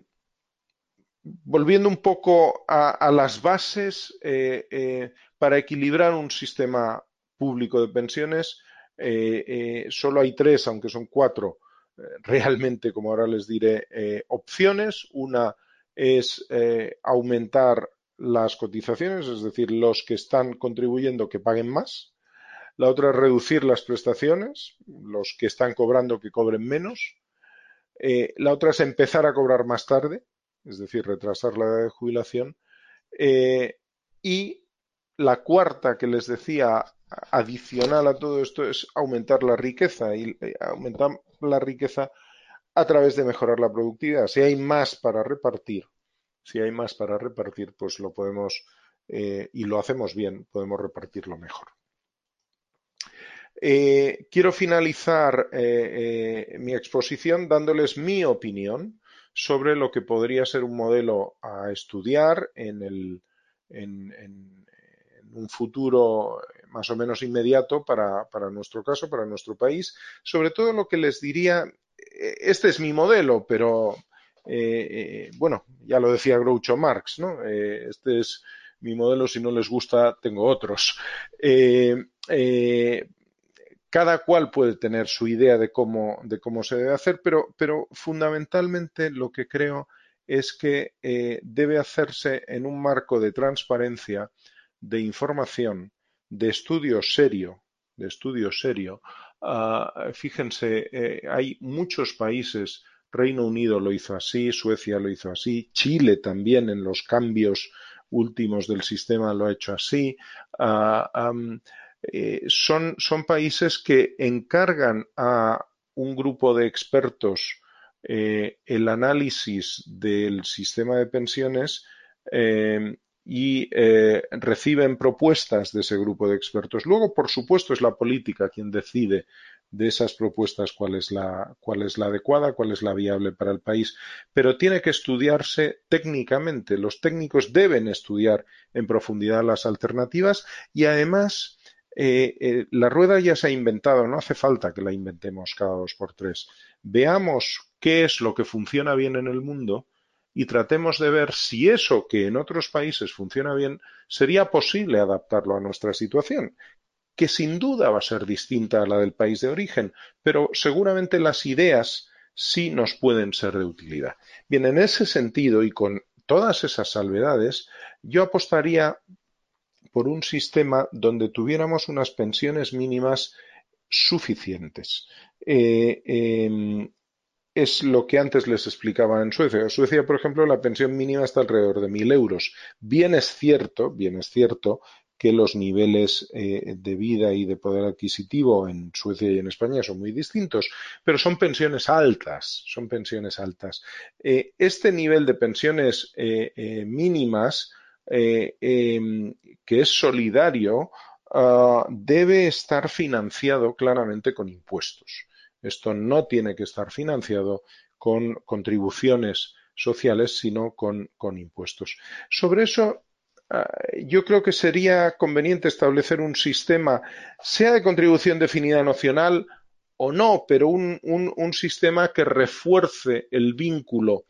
volviendo un poco a, las bases para equilibrar un sistema público de pensiones, solo hay tres, aunque son cuatro, realmente, como ahora les diré, opciones. Una es aumentar las cotizaciones, es decir, los que están contribuyendo que paguen más. La otra es reducir las prestaciones, los que están cobrando que cobren menos. Eh, la otra es empezar a cobrar más tarde, es decir, retrasar la edad de jubilación. Eh, y la cuarta que les decía, adicional a todo esto, es aumentar la riqueza y eh, aumentar la riqueza a través de mejorar la productividad. Si hay más para repartir, si hay más para repartir, pues lo podemos, eh, y lo hacemos bien, podemos repartirlo mejor. Eh, quiero finalizar mi exposición dándoles mi opinión sobre lo que podría ser un modelo a estudiar en, el, en, un futuro más o menos inmediato para, para, nuestro caso, para nuestro país. Sobre todo lo que les diría, este es mi modelo, pero eh, eh, bueno, ya lo decía Groucho Marx, ¿no? Eh, este es mi modelo, si no les gusta, tengo otros. cada cual puede tener su idea de cómo, de cómo se debe hacer, pero, pero fundamentalmente lo que creo es que debe hacerse en un marco de transparencia, de información, de estudio serio, de estudio serio. Ah, fíjense, hay muchos países Reino Unido lo hizo así, Suecia lo hizo así, Chile también en los cambios últimos del sistema lo ha hecho así. Ah, eh, son, son, países que encargan a un grupo de expertos eh, el análisis del sistema de pensiones eh, y reciben propuestas de ese grupo de expertos. Luego, por supuesto, es la política quien decide de esas propuestas cuál es la, cuál es la adecuada, cuál es la viable para el país, pero tiene que estudiarse técnicamente. Los técnicos deben estudiar en profundidad las alternativas y además eh, eh, la rueda ya se ha inventado, no hace falta que la inventemos cada dos por tres. Veamos qué es lo que funciona bien en el mundo y tratemos de ver si eso que en otros países funciona bien sería posible adaptarlo a nuestra situación que sin duda va a ser distinta a la del país de origen, pero seguramente las ideas sí nos pueden ser de utilidad. Bien, en ese sentido y con todas esas salvedades, yo apostaría por un sistema donde tuviéramos unas pensiones mínimas suficientes. Eh, em, es lo que antes les explicaba en Suecia. En Suecia, por ejemplo, la pensión mínima está alrededor de mil euros. Bien es cierto, bien es cierto que los niveles eh, de vida y de poder adquisitivo en Suecia y en España son muy distintos, pero son pensiones altas, son pensiones altas. Eh, este nivel de pensiones eh, mínimas, em, que es solidario, ah, debe estar financiado claramente con impuestos. Esto no tiene que estar financiado con contribuciones sociales, sino con, con impuestos. Sobre eso Ah, yo creo que sería conveniente establecer un sistema, sea de contribución definida nacional o no, pero un, sistema que refuerce el vínculo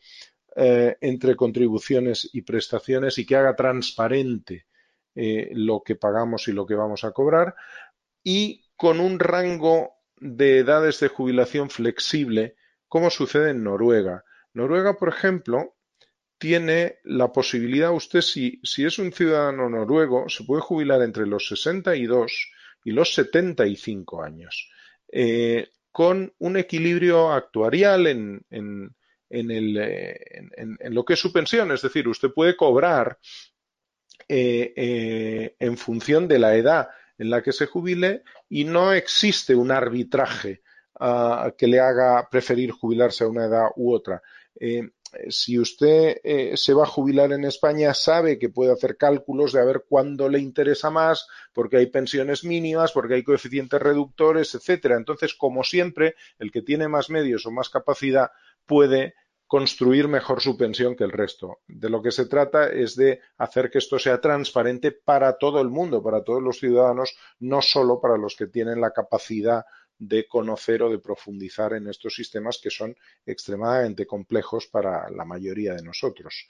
eh, entre contribuciones y prestaciones y que haga transparente eh, lo que pagamos y lo que vamos a cobrar y con un rango de edades de jubilación flexible, como sucede en Noruega. Noruega, por ejemplo, tiene la posibilidad, usted si, es un ciudadano noruego, se puede jubilar entre los 62 y los 75 años, eh, con un equilibrio actuarial en, en, eh, en, lo que es su pensión. Es decir, usted puede cobrar eh, en función de la edad en la que se jubile y no existe un arbitraje ah, que le haga preferir jubilarse a una edad u otra si usted eh, se va a jubilar en España, sabe que puede hacer cálculos de a ver cuándo le interesa más, porque hay pensiones mínimas, porque hay coeficientes reductores, etcétera. Entonces, como siempre, el que tiene más medios o más capacidad puede construir mejor su pensión que el resto. De lo que se trata es de hacer que esto sea transparente para todo el mundo, para todos los ciudadanos, no solo para los que tienen la capacidad de conocer o de profundizar en estos sistemas que son extremadamente complejos para la mayoría de nosotros.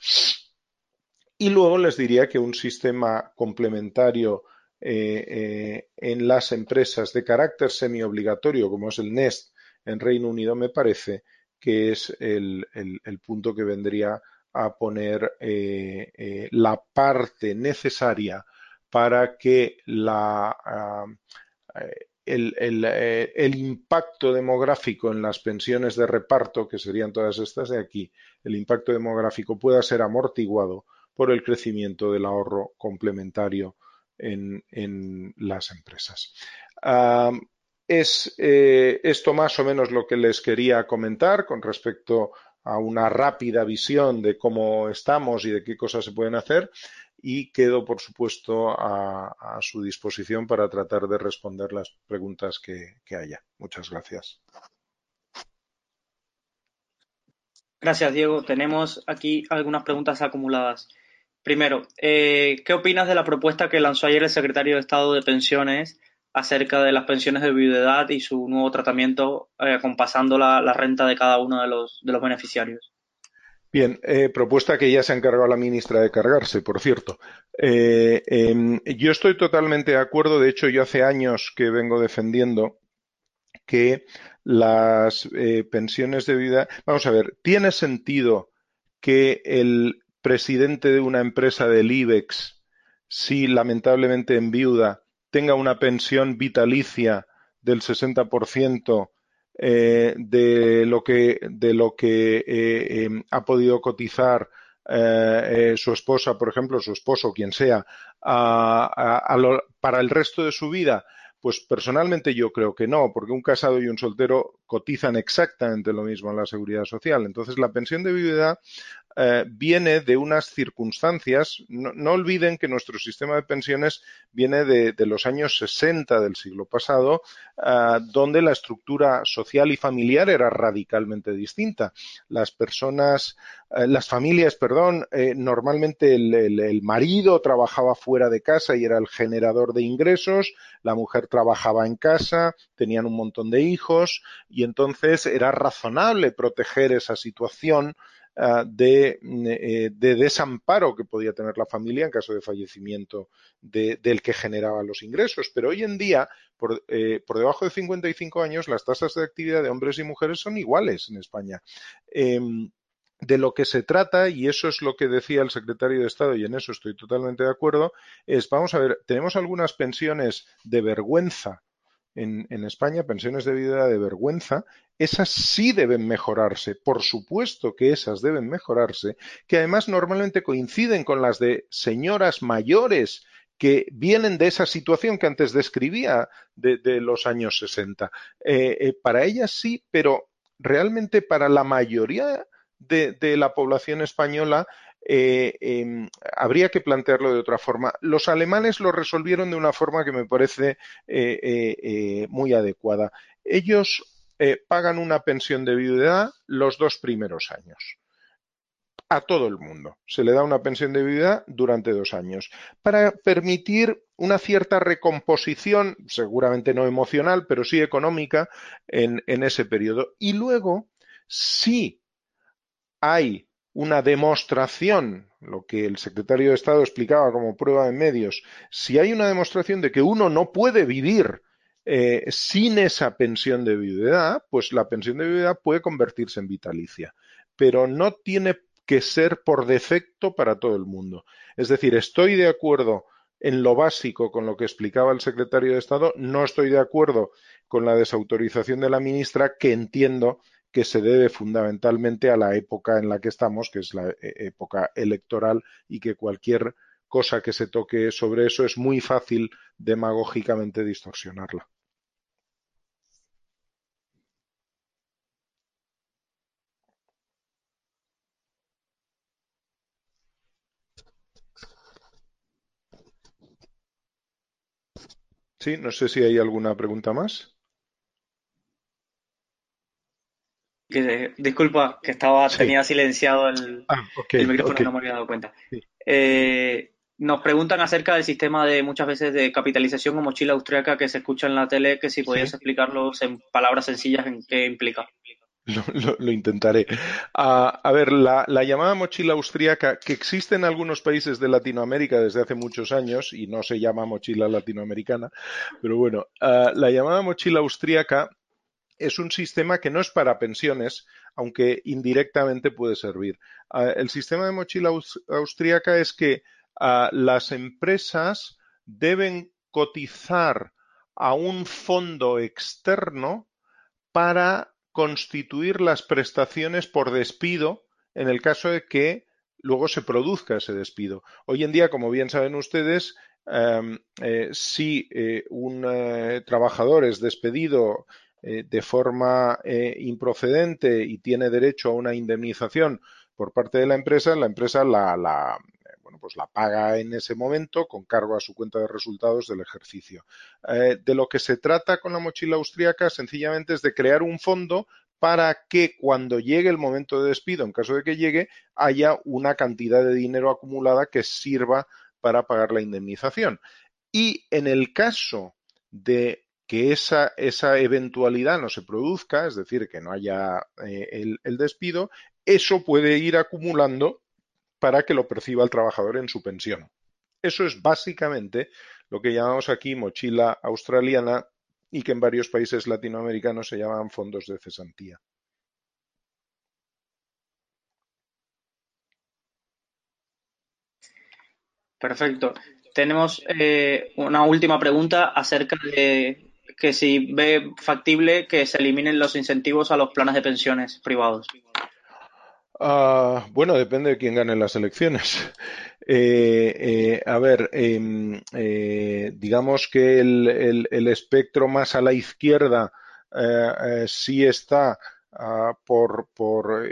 Y luego les diría que un sistema complementario eh, eh, en las empresas de carácter semi-obligatorio, como es el NEST en Reino Unido, me parece que es el, punto que vendría a poner eh, la parte necesaria para que la, ah, eh, el, impacto demográfico en las pensiones de reparto, que serían todas estas de aquí, el impacto demográfico pueda ser amortiguado por el crecimiento del ahorro complementario en, las empresas. Es eh, esto más o menos lo que les quería comentar con respecto a una rápida visión de cómo estamos y de qué cosas se pueden hacer y quedo, por supuesto, a, su disposición para tratar de responder las preguntas que, haya. Muchas gracias. Gracias, Diego. Tenemos aquí algunas preguntas acumuladas. Primero, eh, ¿qué opinas de la propuesta que lanzó ayer el secretario de Estado de Pensiones acerca de las pensiones de viudedad y su nuevo tratamiento, eh, acompasando la, renta de cada uno de los beneficiarios? Bien, eh, propuesta que ya se ha encargado la ministra de cargarse, por cierto. Eh, em, yo estoy totalmente de acuerdo, de hecho yo hace años que vengo defendiendo que las pensiones de vida, vamos a ver, ¿tiene sentido que el presidente de una empresa del IBEX, si lamentablemente en viuda, tenga una pensión vitalicia del 60% eh, de lo que, de lo que eh, em, ha podido cotizar eh, su esposa, por ejemplo, su esposo, quien sea, para el resto de su vida. Pues personalmente yo creo que no, porque un casado y un soltero cotizan exactamente lo mismo en la seguridad social. Entonces, la pensión de viudedad eh, viene de unas circunstancias. No, olviden que nuestro sistema de pensiones viene de, los años 60 del siglo pasado, eh, donde la estructura social y familiar era radicalmente distinta. Las personas, eh, las familias, perdón, normalmente el, marido trabajaba fuera de casa y era el generador de ingresos, la mujer trabajaba en casa, tenían un montón de hijos y entonces era razonable proteger esa situación Ah, eh, de, desamparo que podía tener la familia en caso de fallecimiento del que generaba los ingresos. Pero hoy en día, por, eh, por, debajo de 55 años, las tasas de actividad de hombres y mujeres son iguales en España. Em, de lo que se trata, y eso es lo que decía el secretario de Estado, y en eso estoy totalmente de acuerdo, es, vamos a ver, tenemos algunas pensiones de vergüenza en, España, pensiones de vida de vergüenza, esas sí deben mejorarse, por supuesto que esas deben mejorarse, que además normalmente coinciden con las de señoras mayores que vienen de esa situación que antes describía de, los años 60. Eh, eh, para ellas sí, pero realmente para la mayoría de la población española eh, em, habría que plantearlo de otra forma. Los alemanes lo resolvieron de una forma que me parece muy adecuada. Ellos pagan una pensión de viudedad los dos primeros años. A todo el mundo. Se le da una pensión de viudedad durante dos años. Para permitir una cierta recomposición, seguramente no emocional, pero sí económica, en, en ese periodo. Y luego, si hay una demostración, lo que el secretario de Estado explicaba como prueba de medios, si hay una demostración de que uno no puede vivir eh, sin esa pensión de viudedad, pues la pensión de viudedad puede convertirse en vitalicia, pero no tiene que ser por defecto para todo el mundo. Es decir, estoy de acuerdo en lo básico con lo que explicaba el secretario de Estado, no estoy de acuerdo con la desautorización de la ministra, que entiendo que se debe fundamentalmente a la época en la que estamos, que es la eh, época electoral, y que cualquier cosa que se toque sobre eso es muy fácil demagógicamente distorsionarla. Sí, no sé si hay alguna pregunta más. disculpa, que estaba tenía silenciado el, ah, micrófono y no me había dado cuenta. Eh, nos preguntan acerca del sistema de muchas veces de capitalización o mochila austriaca que se escucha en la tele, que si podías explicarlo en palabras sencillas en qué implica. Lo, intentaré. a ver, la, llamada mochila austríaca, que existe en algunos países de Latinoamérica desde hace muchos años y no se llama mochila latinoamericana, pero bueno, la llamada mochila austríaca es un sistema que no es para pensiones, aunque indirectamente puede servir. el sistema de mochila austríaca es que las empresas deben cotizar a un fondo externo para constituir las prestaciones por despido en el caso de que luego se produzca ese despido. Hoy en día, como bien saben ustedes, em, eh, si eh, un eh, trabajador es despedido de forma improcedente y tiene derecho a una indemnización por parte de la empresa, la empresa la, pues la paga en ese momento con cargo a su cuenta de resultados del ejercicio. Eh, de lo que se trata con la mochila austríaca sencillamente es de crear un fondo para que cuando llegue el momento de despido, en caso de que llegue, haya una cantidad de dinero acumulada que sirva para pagar la indemnización. Y en el caso de que esa, eventualidad no se produzca, es decir, que no haya eh, el despido, eso puede ir acumulando para que lo perciba el trabajador en su pensión. Eso es básicamente lo que llamamos aquí mochila australiana y que en varios países latinoamericanos se llaman fondos de cesantía. Perfecto. Tenemos eh, una última pregunta acerca de que si ve factible que se eliminen los incentivos a los planes de pensiones privados. Ah, bueno, depende de quién gane las elecciones. <laughs> Eh, eh, a ver, em, eh, digamos que el, espectro más a la izquierda sí está ah, por,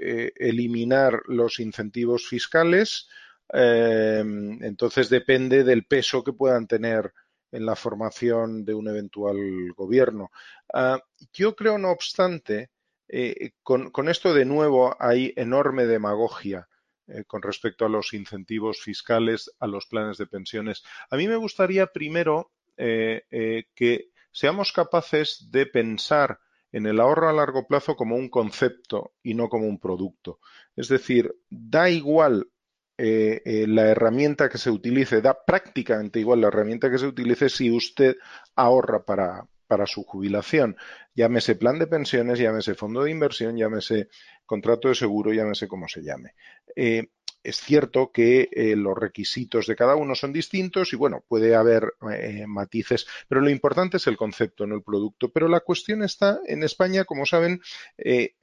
eliminar los incentivos fiscales. Em, entonces depende del peso que puedan tener en la formación de un eventual gobierno. Ah, yo creo, no obstante, eh, con, esto de nuevo hay enorme demagogia eh, con respecto a los incentivos fiscales, a los planes de pensiones. A mí me gustaría primero eh, que seamos capaces de pensar en el ahorro a largo plazo como un concepto y no como un producto. Es decir, da igual la herramienta que se utilice, da prácticamente igual la herramienta que se utilice si usted ahorra para, para su jubilación. Llámese plan de pensiones, llámese fondo de inversión, llámese contrato de seguro, llámese como se llame. Eh, es cierto que eh, los requisitos de cada uno son distintos y bueno, puede haber eh, matices, pero lo importante es el concepto, no el producto. Pero la cuestión está en España, como saben,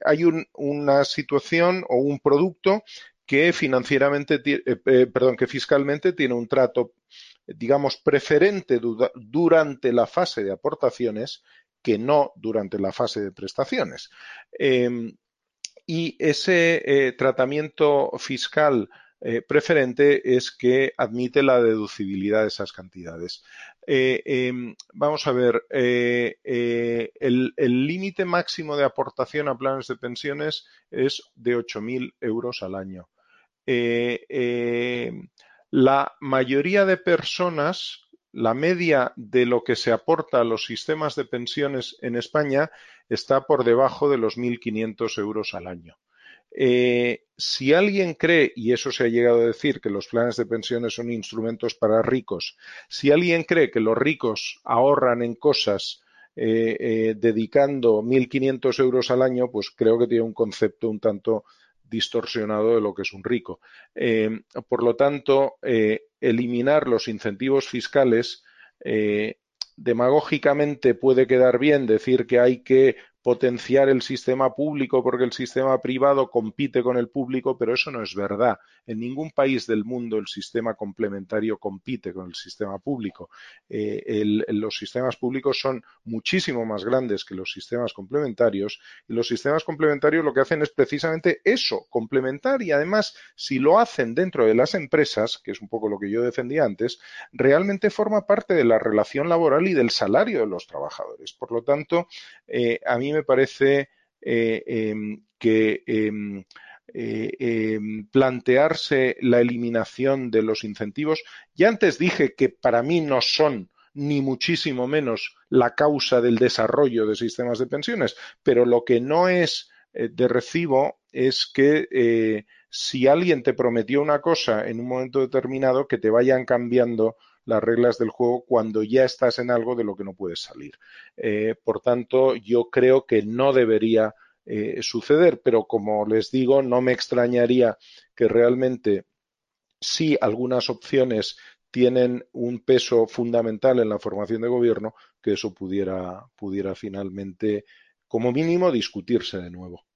hay una situación o un producto que financieramente, perdón, que fiscalmente tiene un trato digamos, preferente durante la fase de aportaciones que no durante la fase de prestaciones. Em, y ese eh, tratamiento fiscal eh, preferente es que admite la deducibilidad de esas cantidades. Eh, em, vamos a ver, el límite máximo de aportación a planes de pensiones es de 8.000 euros al año. La mayoría de personas, la media de lo que se aporta a los sistemas de pensiones en España está por debajo de los 1.500 euros al año. Eh, si alguien cree, y eso se ha llegado a decir, que los planes de pensiones son instrumentos para ricos, si alguien cree que los ricos ahorran en cosas eh, eh, dedicando 1.500 euros al año, pues creo que tiene un concepto un tanto distorsionado de lo que es un rico. Eh, por lo tanto, eh, eliminar los incentivos fiscales eh, demagógicamente puede quedar bien decir que hay que potenciar el sistema público porque el sistema privado compite con el público, pero eso no es verdad. En ningún país del mundo el sistema complementario compite con el sistema público. Eh, los sistemas públicos son muchísimo más grandes que los sistemas complementarios y los sistemas complementarios lo que hacen es precisamente eso, complementar y además si lo hacen dentro de las empresas, que es un poco lo que yo defendía antes, realmente forma parte de la relación laboral y del salario de los trabajadores. Por lo tanto, eh, a mí me parece em, que em, plantearse la eliminación de los incentivos. Ya antes dije que para mí no son ni muchísimo menos la causa del desarrollo de sistemas de pensiones, pero lo que no es eh, de recibo es que eh, si alguien te prometió una cosa en un momento determinado, que te vayan cambiando las reglas del juego cuando ya estás en algo de lo que no puedes salir. Eh, por tanto, yo creo que no debería suceder, pero como les digo, no me extrañaría que realmente si algunas opciones tienen un peso fundamental en la formación de gobierno, que eso pudiera, pudiera finalmente, como mínimo, discutirse de nuevo.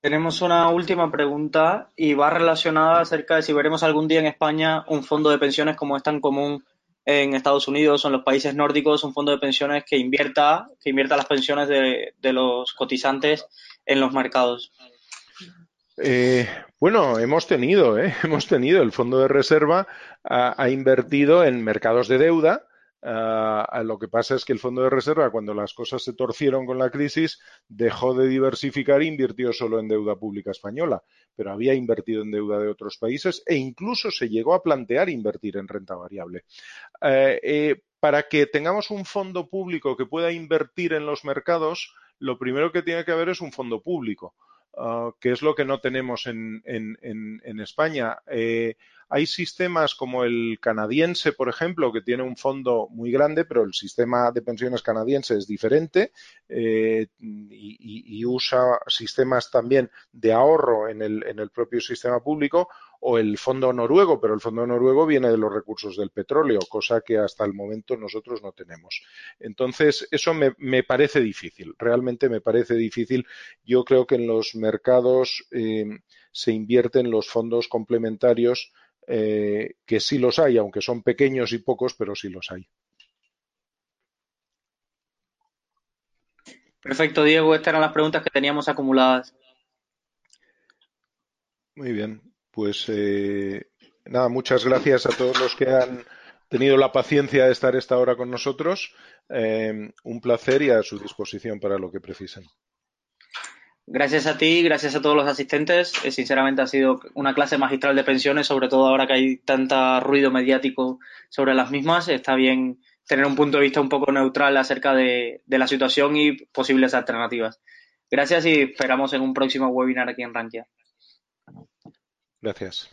Tenemos una última pregunta y va relacionada acerca de si veremos algún día en España un fondo de pensiones como es tan común en Estados Unidos o en los países nórdicos, un fondo de pensiones que invierta, que invierta las pensiones de, de los cotizantes en los mercados. Eh, bueno, hemos tenido, ¿eh? <laughs> hemos tenido. El Fondo de Reserva ha, invertido en mercados de deuda. Ah, lo que pasa es que el Fondo de Reserva, cuando las cosas se torcieron con la crisis, dejó de diversificar e invirtió solo en deuda pública española, pero había invertido en deuda de otros países e incluso se llegó a plantear invertir en renta variable. Eh, para que tengamos un fondo público que pueda invertir en los mercados, lo primero que tiene que haber es un fondo público. Ah, que es lo que no tenemos en, España. Eh, hay sistemas como el canadiense, por ejemplo, que tiene un fondo muy grande, pero el sistema de pensiones canadiense es diferente eh, y, usa sistemas también de ahorro en el propio sistema público o el fondo noruego, pero el fondo noruego viene de los recursos del petróleo, cosa que hasta el momento nosotros no tenemos. Entonces, eso me, parece difícil, realmente me parece difícil. Yo creo que en los mercados eh, se invierten los fondos complementarios, eh, que sí los hay, aunque son pequeños y pocos, pero sí los hay. Perfecto, Diego. Estas eran las preguntas que teníamos acumuladas. Muy bien. Pues eh, nada, muchas gracias a todos los que han tenido la paciencia de estar esta hora con nosotros. Eh, un placer y a su disposición para lo que precisen. Gracias a ti, gracias a todos los asistentes. Eh, sinceramente ha sido una clase magistral de pensiones, sobre todo ahora que hay tanta ruido mediático sobre las mismas. Está bien tener un punto de vista un poco neutral acerca de, de la situación y posibles alternativas. Gracias y esperamos en un próximo webinar aquí en Rankia. Gracias.